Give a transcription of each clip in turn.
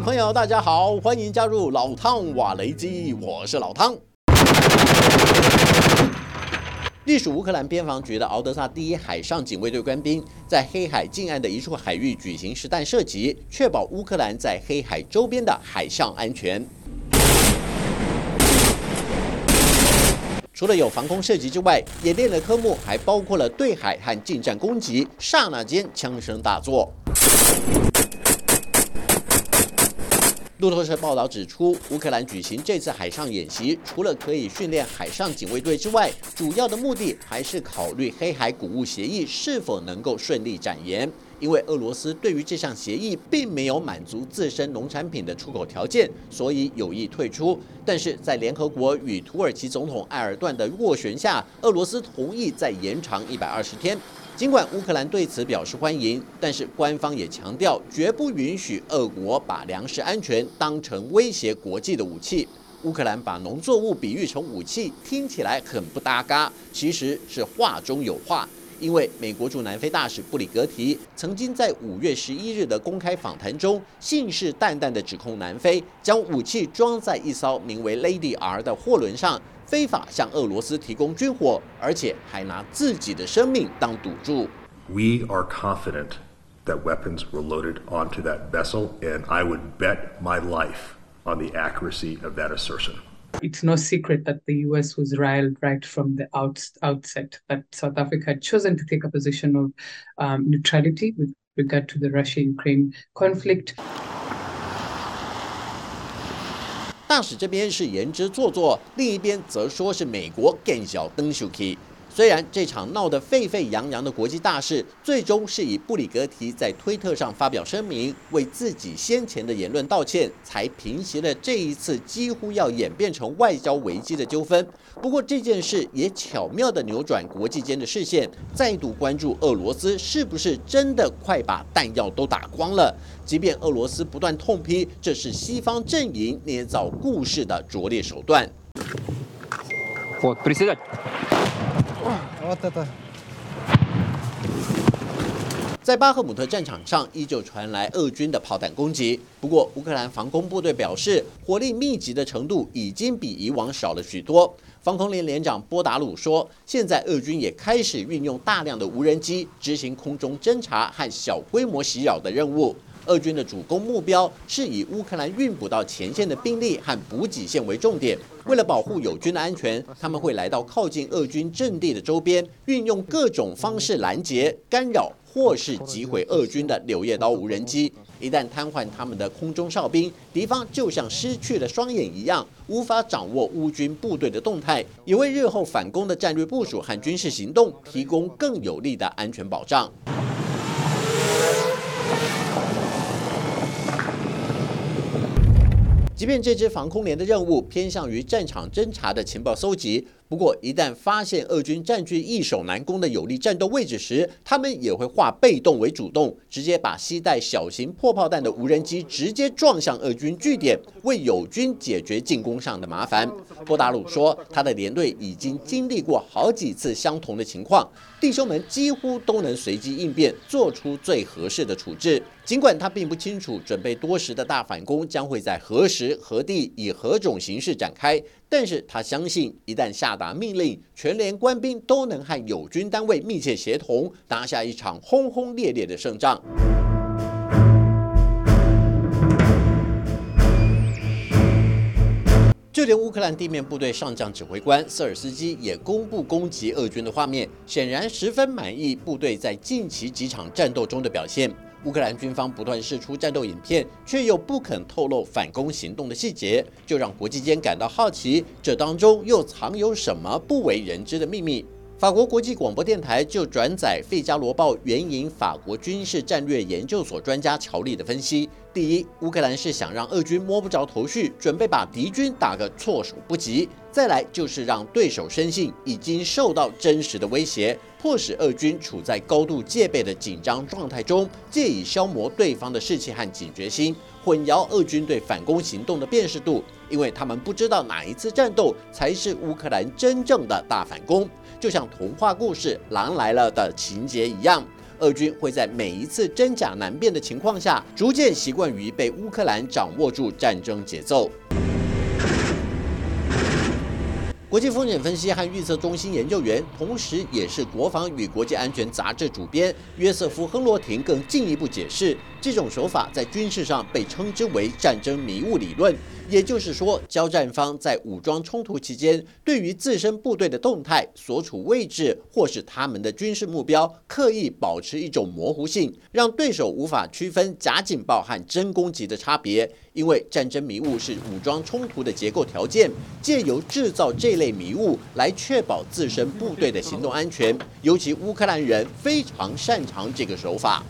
朋友，大家好，欢迎加入老汤瓦雷基，我是老汤。隶属乌克兰边防局的敖德萨第一海上警卫队官兵在黑海近岸的一处海域举行实弹射击，确保乌克兰在黑海周边的海上安全。除了有防空射击之外，演练的科目还包括了对海和近战攻击。刹那间，枪声大作。路透社报道指出，乌克兰举行这次海上演习，除了可以训练海上警卫队之外，主要的目的还是考虑黑海谷物协议是否能够顺利展延。因为俄罗斯对于这项协议并没有满足自身农产品的出口条件，所以有意退出。但是在联合国与土耳其总统埃尔段的斡旋下，俄罗斯同意再延长一百二十天。尽管乌克兰对此表示欢迎，但是官方也强调绝不允许俄国把粮食安全当成威胁国际的武器。乌克兰把农作物比喻成武器，听起来很不搭嘎，其实是话中有话。因为美国驻南非大使布里格提曾经在五月十一日的公开访谈中，信誓旦旦地指控南非将武器装在一艘名为 Lady R 的货轮上。非法向俄罗斯提供军火，而且还拿自己的生命当赌注。We are confident that weapons were loaded onto that vessel, and I would bet my life on the accuracy of that assertion. It's no secret that the US was riled right from the out, outset, that South Africa had chosen to take a position of um, neutrality with regard to the Russia Ukraine conflict. 大使这边是言之做作，另一边则说是美国更小登手气。虽然这场闹得沸沸扬扬的国际大事，最终是以布里格提在推特上发表声明，为自己先前的言论道歉，才平息了这一次几乎要演变成外交危机的纠纷。不过这件事也巧妙地扭转国际间的视线，再度关注俄罗斯是不是真的快把弹药都打光了。即便俄罗斯不断痛批这是西方阵营捏造故事的拙劣手段。Вот это. 在巴赫姆特战场上，依旧传来俄军的炮弹攻击。不过，乌克兰防空部队表示，火力密集的程度已经比以往少了许多。防空连连长波达鲁说：“现在俄军也开始运用大量的无人机执行空中侦察和小规模袭扰的任务。” 俄军的主攻目标是以乌克兰运补到前线的兵力和补给线为重点。为了保护友军的安全，他们会来到靠近俄军阵地的周边，运用各种方式拦截、干扰或是击毁俄军的柳叶刀无人机。一旦瘫痪他们的空中哨兵，敌方就像失去了双眼一样，无法掌握乌军部队的动态，也为日后反攻的战略部署和军事行动提供更有力的安全保障。即便这支防空连的任务偏向于战场侦察的情报搜集。不过，一旦发现俄军占据易守难攻的有利战斗位置时，他们也会化被动为主动，直接把携带小型破炮弹的无人机直接撞向俄军据点，为友军解决进攻上的麻烦。波达鲁说，他的连队已经经历过好几次相同的情况，弟兄们几乎都能随机应变，做出最合适的处置。尽管他并不清楚准备多时的大反攻将会在何时何地以何种形式展开。但是他相信，一旦下达命令，全连官兵都能和友军单位密切协同，打下一场轰轰烈烈的胜仗。就连乌克兰地面部队上将指挥官瑟尔斯基也公布攻击俄军的画面，显然十分满意部队在近期几场战斗中的表现。乌克兰军方不断释出战斗影片，却又不肯透露反攻行动的细节，就让国际间感到好奇，这当中又藏有什么不为人知的秘密？法国国际广播电台就转载《费加罗报》援引法国军事战略研究所专家乔利的分析：第一，乌克兰是想让俄军摸不着头绪，准备把敌军打个措手不及。再来就是让对手深信已经受到真实的威胁，迫使俄军处在高度戒备的紧张状态中，借以消磨对方的士气和警觉心，混淆俄军对反攻行动的辨识度，因为他们不知道哪一次战斗才是乌克兰真正的大反攻，就像童话故事《狼来了》的情节一样。俄军会在每一次真假难辨的情况下，逐渐习惯于被乌克兰掌握住战争节奏。国际风险分析和预测中心研究员，同时也是《国防与国际安全》杂志主编约瑟夫·亨罗廷更进一步解释，这种手法在军事上被称之为“战争迷雾理论”。也就是说，交战方在武装冲突期间，对于自身部队的动态、所处位置或是他们的军事目标，刻意保持一种模糊性，让对手无法区分假警报和真攻击的差别。因为战争迷雾是武装冲突的结构条件，借由制造这类迷雾来确保自身部队的行动安全。尤其乌克兰人非常擅长这个手法。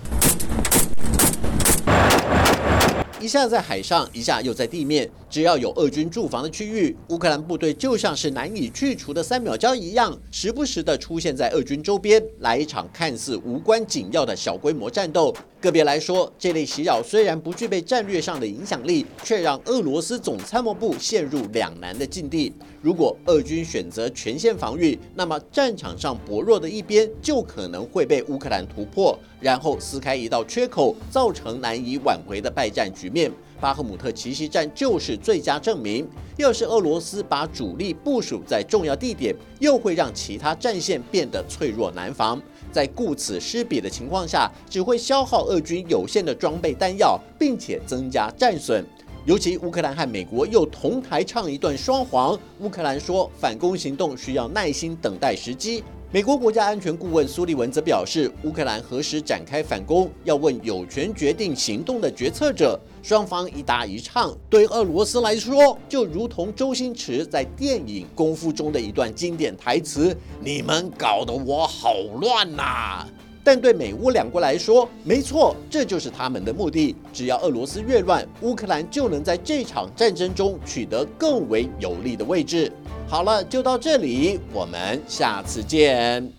一下在海上，一下又在地面。只要有俄军驻防的区域，乌克兰部队就像是难以去除的三秒胶一样，时不时的出现在俄军周边，来一场看似无关紧要的小规模战斗。个别来说，这类袭扰虽然不具备战略上的影响力，却让俄罗斯总参谋部陷入两难的境地。如果俄军选择全线防御，那么战场上薄弱的一边就可能会被乌克兰突破，然后撕开一道缺口，造成难以挽回的败战局面。巴赫姆特奇袭战就是最佳证明。要是俄罗斯把主力部署在重要地点，又会让其他战线变得脆弱难防。在顾此失彼的情况下，只会消耗俄军有限的装备弹药，并且增加战损。尤其乌克兰和美国又同台唱一段双簧。乌克兰说反攻行动需要耐心等待时机。美国国家安全顾问苏利文则表示，乌克兰何时展开反攻，要问有权决定行动的决策者。双方一搭一唱，对俄罗斯来说，就如同周星驰在电影《功夫》中的一段经典台词：“你们搞得我好乱呐！”但对美乌两国来说，没错，这就是他们的目的。只要俄罗斯越乱，乌克兰就能在这场战争中取得更为有利的位置。好了，就到这里，我们下次见。